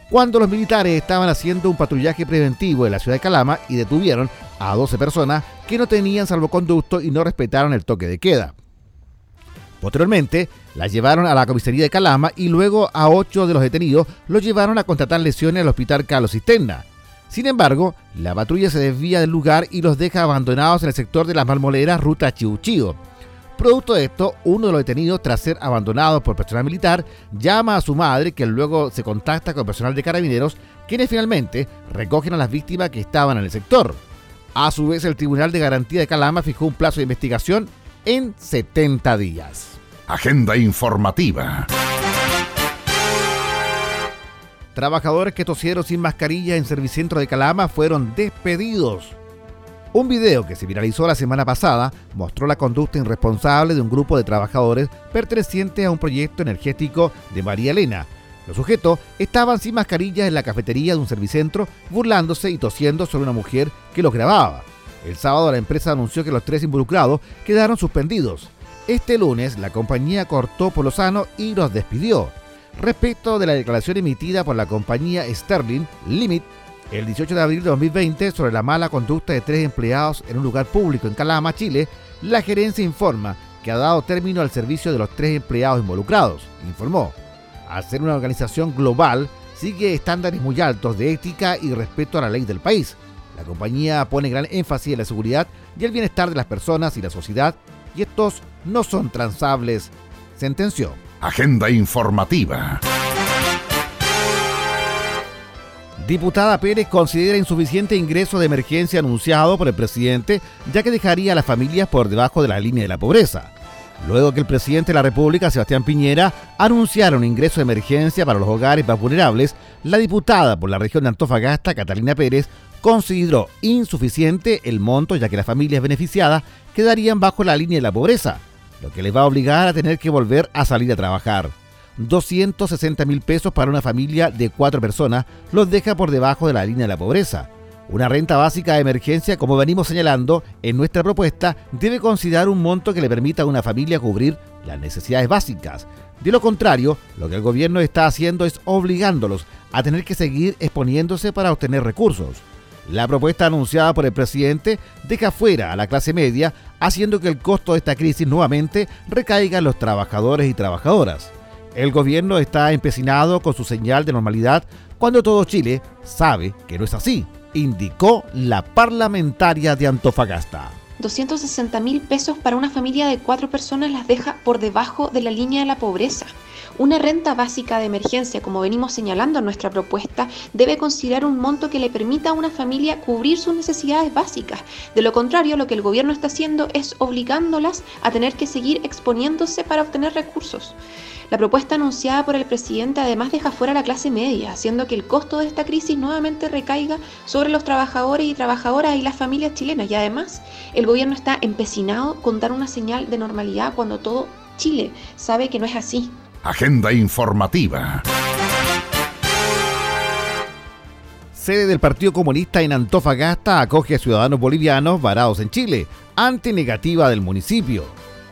cuando los militares estaban haciendo un patrullaje preventivo en la ciudad de Calama y detuvieron a 12 personas que no tenían salvoconducto y no respetaron el toque de queda. Posteriormente, la llevaron a la comisaría de Calama y luego a ocho de los detenidos los llevaron a contratar lesiones al hospital Carlos Cisterna. Sin embargo, la patrulla se desvía del lugar y los deja abandonados en el sector de las Malmoleras, ruta Chiuchío. Producto de esto, uno de los detenidos, tras ser abandonado por personal militar, llama a su madre, que luego se contacta con personal de carabineros, quienes finalmente recogen a las víctimas que estaban en el sector. A su vez, el Tribunal de Garantía de Calama fijó un plazo de investigación en 70 días. Agenda informativa. Trabajadores que tosieron sin mascarilla en Servicentro de Calama fueron despedidos. Un video que se viralizó la semana pasada mostró la conducta irresponsable de un grupo de trabajadores pertenecientes a un proyecto energético de María Elena. Los sujetos estaban sin mascarilla en la cafetería de un servicentro, burlándose y tosiendo sobre una mujer que los grababa. El sábado la empresa anunció que los tres involucrados quedaron suspendidos. Este lunes la compañía cortó por lo sano y los despidió. Respecto de la declaración emitida por la compañía Sterling Limit el 18 de abril de 2020 sobre la mala conducta de tres empleados en un lugar público en Calama, Chile, la gerencia informa que ha dado término al servicio de los tres empleados involucrados, informó. Al ser una organización global, sigue estándares muy altos de ética y respeto a la ley del país. La compañía pone gran énfasis en la seguridad y el bienestar de las personas y la sociedad y estos no son transables, sentenció. Agenda informativa. Diputada Pérez considera insuficiente ingreso de emergencia anunciado por el presidente, ya que dejaría a las familias por debajo de la línea de la pobreza. Luego que el presidente de la República, Sebastián Piñera, anunciara un ingreso de emergencia para los hogares más vulnerables, la diputada por la región de Antofagasta, Catalina Pérez, consideró insuficiente el monto ya que las familias beneficiadas quedarían bajo la línea de la pobreza, lo que les va a obligar a tener que volver a salir a trabajar. 260 mil pesos para una familia de cuatro personas los deja por debajo de la línea de la pobreza. Una renta básica de emergencia, como venimos señalando, en nuestra propuesta debe considerar un monto que le permita a una familia cubrir las necesidades básicas. De lo contrario, lo que el gobierno está haciendo es obligándolos a tener que seguir exponiéndose para obtener recursos. La propuesta anunciada por el presidente deja fuera a la clase media, haciendo que el costo de esta crisis nuevamente recaiga en los trabajadores y trabajadoras. El gobierno está empecinado con su señal de normalidad cuando todo Chile sabe que no es así, indicó la parlamentaria de Antofagasta. 260 mil pesos para una familia de cuatro personas las deja por debajo de la línea de la pobreza. Una renta básica de emergencia, como venimos señalando en nuestra propuesta, debe considerar un monto que le permita a una familia cubrir sus necesidades básicas. De lo contrario, lo que el gobierno está haciendo es obligándolas a tener que seguir exponiéndose para obtener recursos. La propuesta anunciada por el presidente además deja fuera a la clase media, haciendo que el costo de esta crisis nuevamente recaiga sobre los trabajadores y trabajadoras y las familias chilenas. Y además, el gobierno está empecinado con dar una señal de normalidad cuando todo Chile sabe que no es así. Agenda informativa. Sede del Partido Comunista en Antofagasta acoge a ciudadanos bolivianos varados en Chile, ante negativa del municipio.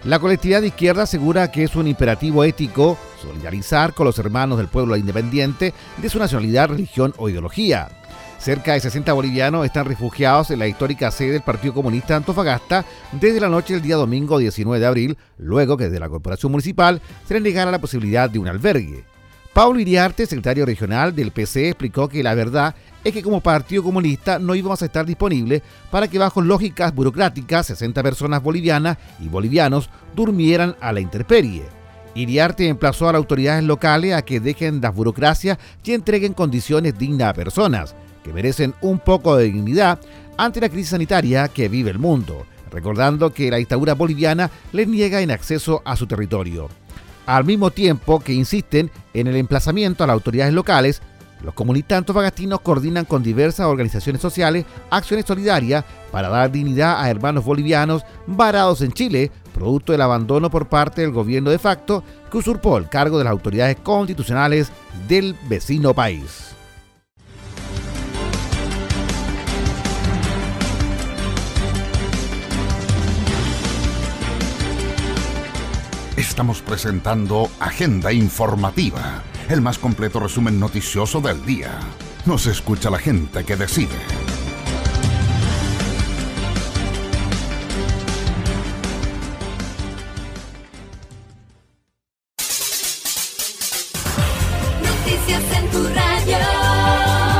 La colectividad de izquierda asegura que es un imperativo ético solidarizar con los hermanos del pueblo independiente de su nacionalidad, religión o ideología. Cerca de 60 bolivianos están refugiados en la histórica sede del Partido Comunista de Antofagasta desde la noche del día domingo 19 de abril, luego que desde la Corporación Municipal se les negara la posibilidad de un albergue. Paulo Iriarte, secretario regional del PC, explicó que la verdad es que como Partido Comunista no íbamos a estar disponibles para que bajo lógicas burocráticas 60 personas bolivianas y bolivianos durmieran a la intemperie. Iriarte emplazó a las autoridades locales a que dejen las burocracias y entreguen condiciones dignas a personas que merecen un poco de dignidad ante la crisis sanitaria que vive el mundo, recordando que la dictadura boliviana les niega en acceso a su territorio al mismo tiempo que insisten en el emplazamiento a las autoridades locales, los comunistas antofagastinos coordinan con diversas organizaciones sociales acciones solidarias para dar dignidad a hermanos bolivianos varados en Chile, producto del abandono por parte del gobierno de facto que usurpó el cargo de las autoridades constitucionales del vecino país. Estamos presentando Agenda Informativa, el más completo resumen noticioso del día. Nos escucha la gente que decide. Noticias en tu radio.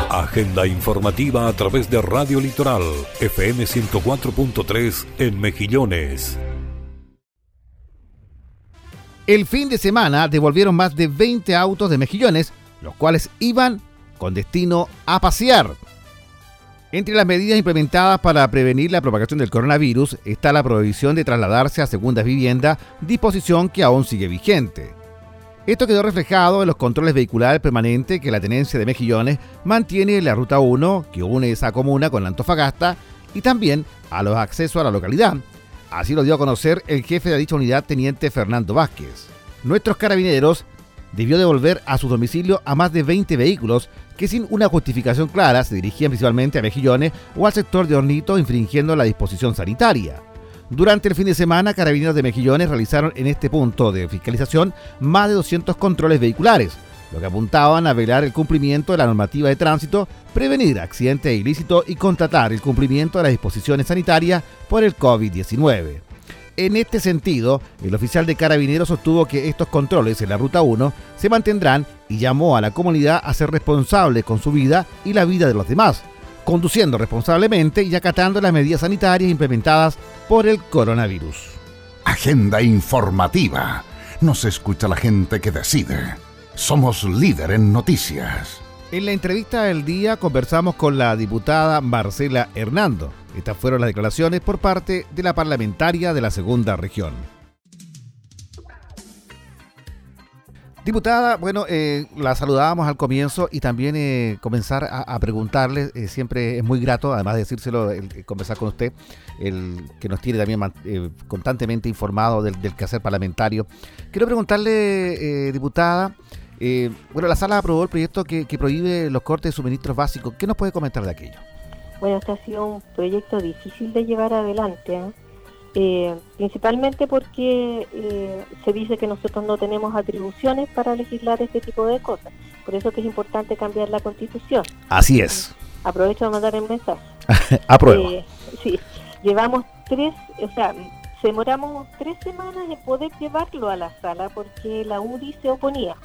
Agenda informativa a través de Radio Litoral, FM 104.3 en Mejillones. El fin de semana devolvieron más de 20 autos de mejillones, los cuales iban con destino a pasear. Entre las medidas implementadas para prevenir la propagación del coronavirus está la prohibición de trasladarse a segundas viviendas, disposición que aún sigue vigente. Esto quedó reflejado en los controles vehiculares permanentes que la tenencia de Mejillones mantiene en la Ruta 1, que une esa comuna con la Antofagasta, y también a los accesos a la localidad, Así lo dio a conocer el jefe de dicha unidad, teniente Fernando Vázquez. Nuestros carabineros debió devolver a su domicilio a más de 20 vehículos que sin una justificación clara se dirigían principalmente a Mejillones o al sector de Hornito infringiendo la disposición sanitaria. Durante el fin de semana, Carabineros de Mejillones realizaron en este punto de fiscalización más de 200 controles vehiculares, lo que apuntaban a velar el cumplimiento de la normativa de tránsito, prevenir accidentes ilícitos y contratar el cumplimiento de las disposiciones sanitarias por el COVID-19. En este sentido, el oficial de Carabineros sostuvo que estos controles en la Ruta 1 se mantendrán y llamó a la comunidad a ser responsable con su vida y la vida de los demás, conduciendo responsablemente y acatando las medidas sanitarias implementadas por el coronavirus. Agenda informativa. Nos escucha la gente que decide. Somos líder en noticias. En la entrevista del día conversamos con la diputada Marcela Hernando. Estas fueron las declaraciones por parte de la parlamentaria de la segunda región. Diputada, bueno, eh, la saludábamos al comienzo y también eh, comenzar a, preguntarle, eh, siempre es muy grato, además de decírselo, el, conversar con usted, el que nos tiene también constantemente informado del, del, quehacer parlamentario. Quiero preguntarle, diputada, bueno, la sala aprobó el proyecto que, que prohíbe los cortes de suministros básicos. ¿Qué nos puede comentar de aquello? Bueno, este ha sido un proyecto difícil de llevar adelante, ¿eh? Eh, principalmente porque eh, se dice que nosotros no tenemos atribuciones para legislar este tipo de cosas. Por eso que es importante cambiar la constitución. Así es. Aprovecho de mandar el mensaje. Apruebo. sí, llevamos tres, o sea, demoramos tres semanas en poder llevarlo a la sala porque la UDI se oponía.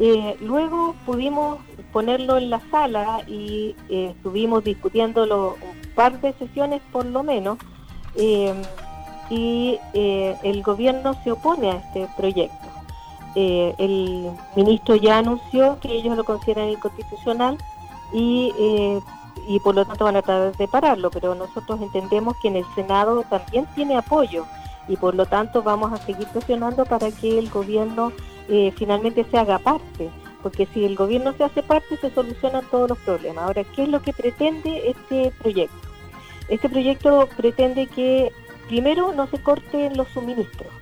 Eh, luego pudimos ponerlo en la sala y eh, estuvimos discutiéndolo un par de sesiones por lo menos eh, y el gobierno se opone a este proyecto. el ministro ya anunció que ellos lo consideran inconstitucional y, y por lo tanto van a tratar de pararlo, pero nosotros entendemos que en el Senado también tiene apoyo y por lo tanto vamos a seguir presionando para que el gobierno eh, finalmente se haga parte, porque si el gobierno se hace parte se solucionan todos los problemas. Ahora, ¿qué es lo que pretende este proyecto? Este proyecto pretende que primero no se corten los suministros,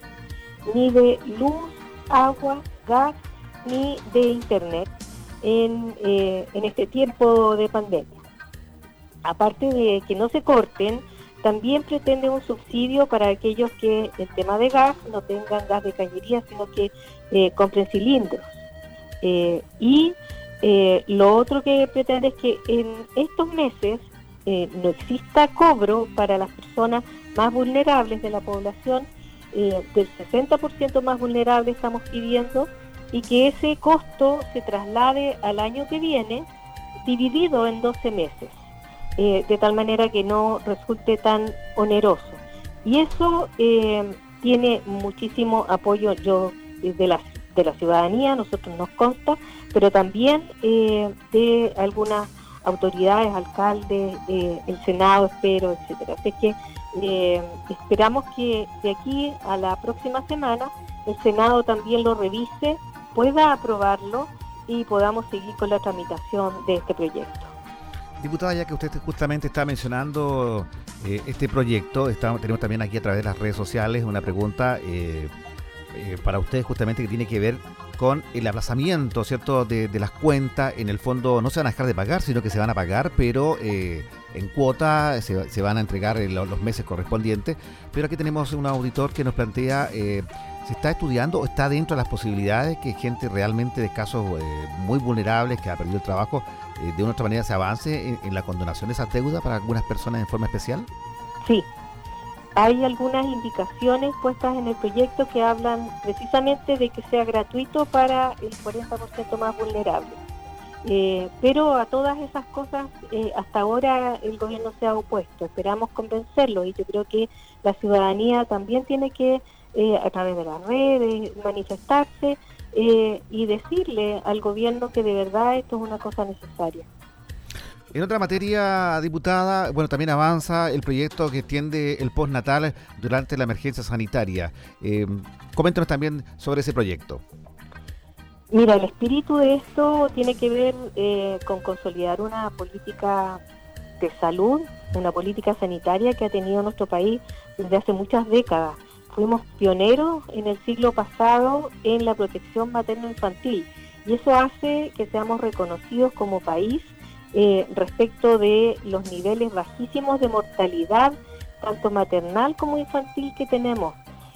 ni de luz, agua, gas, ni de internet en, eh, en este tiempo de pandemia. Aparte de que no se corten, también pretende un subsidio para aquellos que en tema de gas no tengan gas de cañería, sino que eh, compren cilindros. Eh, y eh, lo otro que pretende es que en estos meses no exista cobro para las personas más vulnerables de la población, del 60% más vulnerable estamos pidiendo, y que ese costo se traslade al año que viene dividido en 12 meses. Eh, de tal manera que no resulte tan oneroso. Y eso eh, tiene muchísimo apoyo yo eh, de la, de la ciudadanía, nosotros nos consta, pero también de algunas autoridades, alcaldes, el Senado, espero, etcétera. Así que esperamos que de aquí a la próxima semana el Senado también lo revise, pueda aprobarlo y podamos seguir con la tramitación de este proyecto. Diputada, ya que usted justamente está mencionando eh, este proyecto, estamos, tenemos también aquí a través de las redes sociales una pregunta eh, eh, para usted justamente que tiene que ver con el aplazamiento, ¿cierto?, de, las cuentas. En el fondo no se van a dejar de pagar, sino que se van a pagar, pero en cuota se, van a entregar los meses correspondientes. Pero aquí tenemos un auditor que nos plantea ¿Se está estudiando o está dentro de las posibilidades que gente realmente de casos muy vulnerables, que ha perdido el trabajo, eh, de una otra manera se avance en, la condonación de esa deuda para algunas personas en forma especial? Sí, hay algunas indicaciones puestas en el proyecto que hablan precisamente de que sea gratuito para el 40% más vulnerable. Eh, pero a todas esas cosas eh, hasta ahora el gobierno se ha opuesto. Esperamos convencerlo y yo creo que la ciudadanía también tiene que, a través de las redes, manifestarse eh, y decirle al gobierno que de verdad esto es una cosa necesaria. En otra materia, diputada, bueno, también avanza el proyecto que extiende el postnatal durante la emergencia sanitaria. Eh, coméntanos también sobre ese proyecto. Mira, el espíritu de esto tiene que ver eh, con consolidar una política de salud, una política sanitaria que ha tenido nuestro país desde hace muchas décadas fuimos pioneros en el siglo pasado en la protección materno-infantil y eso hace que seamos reconocidos como país eh, respecto de los niveles bajísimos de mortalidad, tanto maternal como infantil que tenemos.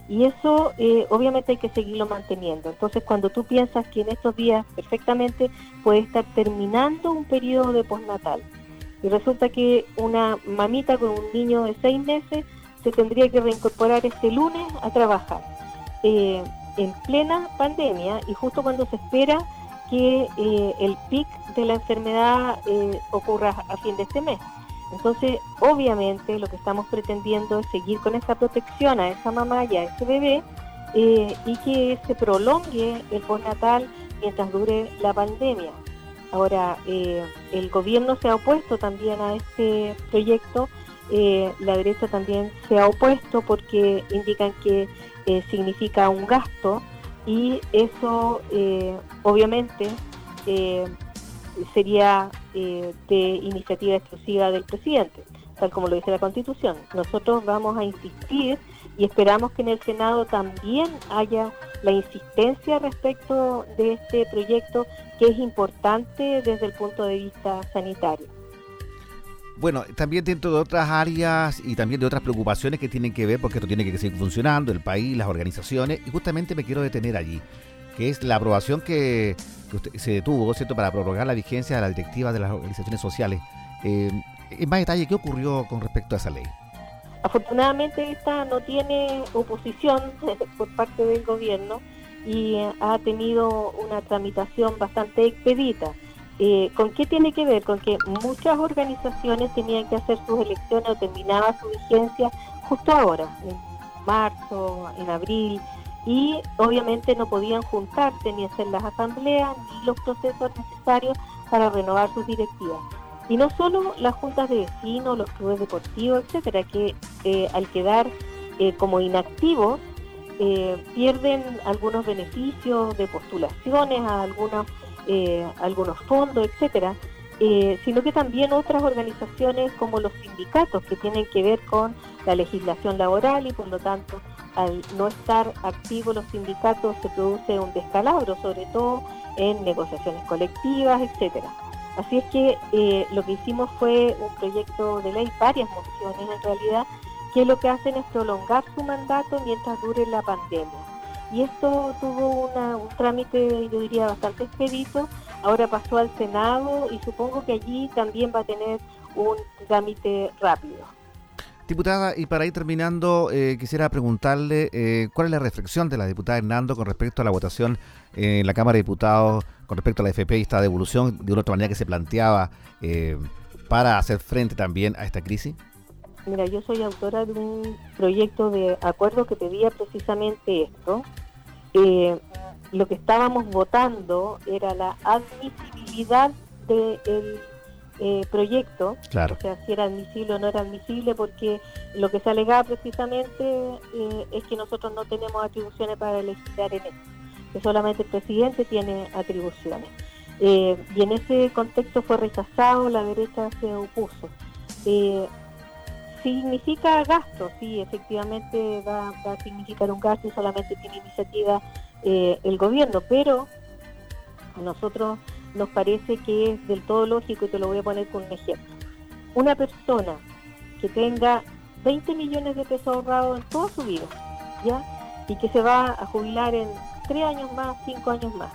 Y eso eh, obviamente hay que seguirlo manteniendo. Entonces cuando tú piensas que en estos días perfectamente puede estar terminando un periodo de postnatal y resulta que una mamita con un niño de seis meses se tendría que reincorporar este lunes a trabajar eh, en plena pandemia y justo cuando se espera que eh, el pic de la enfermedad eh, ocurra a fin de este mes. Entonces, obviamente, lo que estamos pretendiendo es seguir con esta protección a esa mamá y a ese bebé y que se prolongue el postnatal mientras dure la pandemia. Ahora, el gobierno se ha opuesto también a este proyecto eh, la derecha también se ha opuesto porque indican que eh, significa un gasto y eso eh, obviamente sería de iniciativa exclusiva del presidente, tal como lo dice la Constitución. Nosotros vamos a insistir y esperamos que en el Senado también haya la insistencia respecto de este proyecto que es importante desde el punto de vista sanitario. Bueno, también dentro de otras áreas y también de otras preocupaciones que tienen que ver, porque esto tiene que seguir funcionando, el país, las organizaciones, y justamente me quiero detener allí, que es la aprobación que, se tuvo, ¿cierto?, para prorrogar la vigencia de la directiva de las organizaciones sociales. Eh, en más detalle, ¿qué ocurrió con respecto a esa ley? Afortunadamente esta no tiene oposición por parte del gobierno y ha tenido una tramitación bastante expedita. Eh, ¿Con qué tiene que ver? Con que muchas organizaciones tenían que hacer sus elecciones o terminaba su vigencia justo ahora, en marzo, en abril, y obviamente no podían juntarse ni hacer las asambleas ni los procesos necesarios para renovar sus directivas. Y no solo las juntas de vecinos, los clubes deportivos, etcétera, que eh, al quedar eh, como inactivos pierden algunos beneficios de postulaciones a algunos eh, algunos fondos, etcétera, eh, sino que también otras organizaciones como los sindicatos que tienen que ver con la legislación laboral y por lo tanto al no estar activos los sindicatos se produce un descalabro, sobre todo en negociaciones colectivas, etcétera. Así es que eh, lo que hicimos fue un proyecto de ley, varias mociones en realidad, que lo que hacen es prolongar su mandato mientras dure la pandemia y esto tuvo un trámite, yo diría, bastante expedito. Ahora pasó al Senado y supongo que allí también va a tener un trámite rápido. Diputada, y para ir terminando, eh, quisiera preguntarle eh, cuál es la reflexión de la diputada Hernando con respecto a la votación en la Cámara de Diputados, con respecto a la FP y esta devolución de una otra manera que se planteaba eh, para hacer frente también a esta crisis. Mira, yo soy autora de un proyecto de acuerdo que pedía precisamente esto. Eh, lo que estábamos votando era la admisibilidad del eh, proyecto, claro. o sea, si era admisible o no era admisible, porque lo que se alegaba precisamente eh, es que nosotros no tenemos atribuciones para legislar en esto, que solamente el presidente tiene atribuciones. y en ese contexto fue rechazado, la derecha se opuso significa gasto, sí, efectivamente va, a significar un gasto y solamente tiene iniciativa eh, el gobierno, pero a nosotros nos parece que es del todo lógico y te lo voy a poner con un ejemplo. Una persona que tenga 20 millones de pesos ahorrados en toda su vida, ¿ya? Y que se va a jubilar en 3 años más, 5 años más.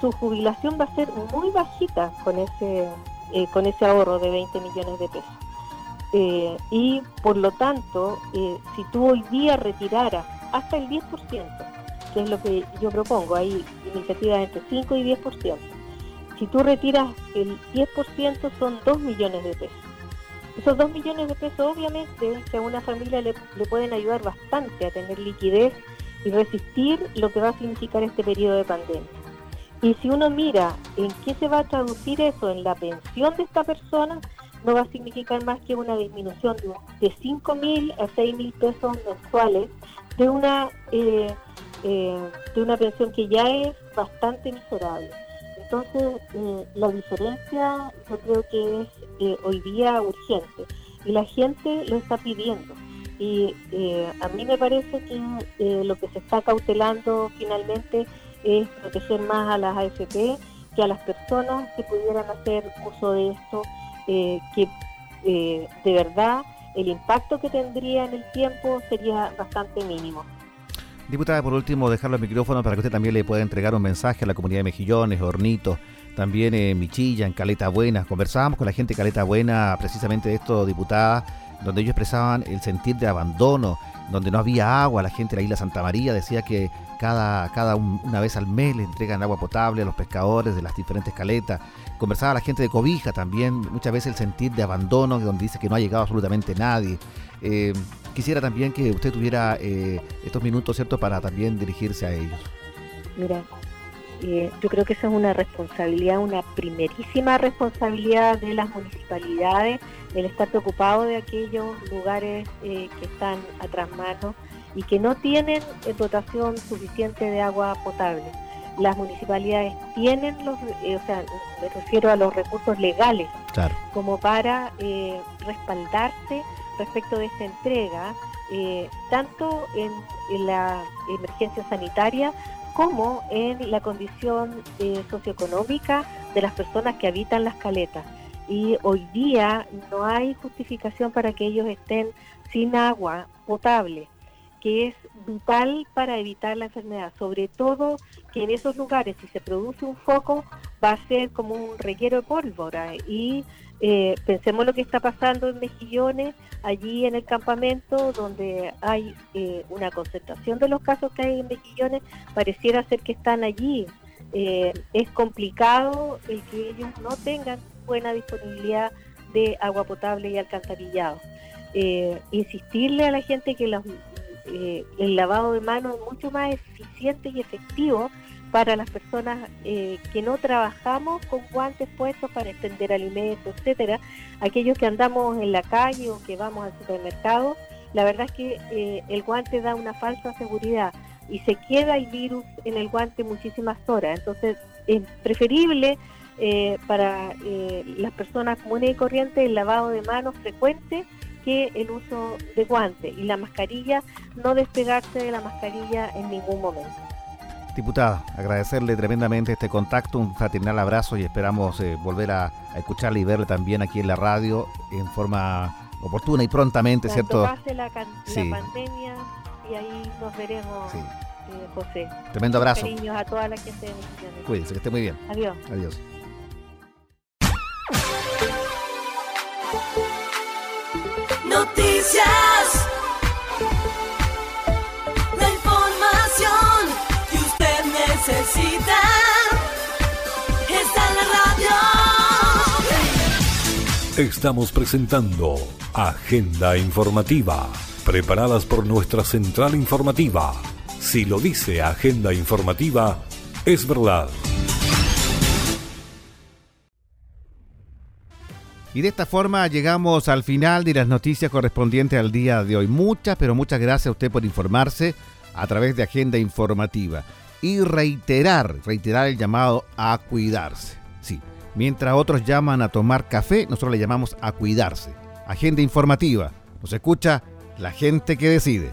Su jubilación va a ser muy bajita con ese, eh, con ese ahorro de 20 millones de pesos. Eh, y por lo tanto, eh, si tú hoy día retiraras hasta el 10%, que es lo que yo propongo, hay iniciativas entre 5 y 10%, si tú retiras el 10% son 2 millones de pesos. Esos 2 millones de pesos obviamente que a una familia le, le pueden ayudar bastante a tener liquidez y resistir lo que va a significar este periodo de pandemia. Y si uno mira en qué se va a traducir eso en la pensión de esta persona, no va a significar más que una disminución de, 5 mil a 6 mil pesos mensuales de una, eh, eh, de una pensión que ya es bastante miserable. Entonces, eh, la diferencia yo creo que es hoy día urgente y la gente lo está pidiendo. Y a mí me parece que lo que se está cautelando finalmente es proteger más a las AFP que a las personas que pudieran hacer uso de esto eh, que eh, de verdad el impacto que tendría en el tiempo sería bastante mínimo. Diputada, por último, dejarlo el micrófono para que usted también le pueda entregar un mensaje a la comunidad de Mejillones, Hornitos, también en Michilla, en Caleta Buena. Conversábamos con la gente de Caleta Buena precisamente de esto, diputada, donde ellos expresaban el sentir de abandono, donde no había agua, la gente de la isla Santa María decía que cada, cada una vez al mes le entregan agua potable a los pescadores de las diferentes caletas. Conversaba la gente de Cobija también, muchas veces el sentir de abandono, donde dice que no ha llegado absolutamente nadie. Eh, quisiera también que usted tuviera eh, estos minutos, ¿cierto?, para también dirigirse a ellos. Mira, eh, yo creo que esa es una responsabilidad, una primerísima responsabilidad de las municipalidades, el estar preocupado de aquellos lugares que están atrás mano y que no tienen dotación suficiente de agua potable. Las municipalidades tienen los, eh, o sea, me refiero a los recursos legales, como para eh, respaldarse respecto de esta entrega, eh, tanto en, la emergencia sanitaria como en la condición socioeconómica de las personas que habitan las caletas. y hoy día no hay justificación para que ellos estén sin agua potable, que es vital para evitar la enfermedad, sobre todo que en esos lugares si se produce un foco va a ser como un reguero de pólvora y eh, pensemos lo que está pasando en Mejillones, allí en el campamento donde hay eh, una concentración de los casos que hay en Mejillones, pareciera ser que están allí. Eh, es complicado el que ellos no tengan buena disponibilidad de agua potable y alcantarillado. insistirle a la gente que el lavado de manos es mucho más eficiente y efectivo para las personas eh, que no trabajamos con guantes puestos para extender alimentos, etcétera, aquellos que andamos en la calle o que vamos al supermercado, la verdad es que eh, el guante da una falsa seguridad y se queda el virus en el guante muchísimas horas. Entonces es preferible eh, para las personas comunes y corrientes el lavado de manos frecuente que el uso de guantes y la mascarilla, no despegarse de la mascarilla en ningún momento. Diputada, agradecerle tremendamente este contacto, un fraternal abrazo y esperamos eh, volver a, escucharle y verle también aquí en la radio en forma oportuna y prontamente, ¿cierto? pase la, pandemia y ahí nos veremos, eh, José. Tremendo abrazo. Cariños a toda la gente de Cuídense, que esté muy bien. Adiós. Adiós. Noticias. necesita. Está en la radio. Estamos presentando Agenda Informativa, preparadas por nuestra central informativa. Si lo dice Agenda Informativa, es verdad. Y de esta forma llegamos al final de las noticias correspondientes al día de hoy. Muchas, pero muchas gracias a usted por informarse a través de Agenda Informativa y reiterar, reiterar el llamado a cuidarse. Sí, mientras otros llaman a tomar café, nosotros le llamamos a cuidarse. Agenda informativa. Nos escucha la gente que decide.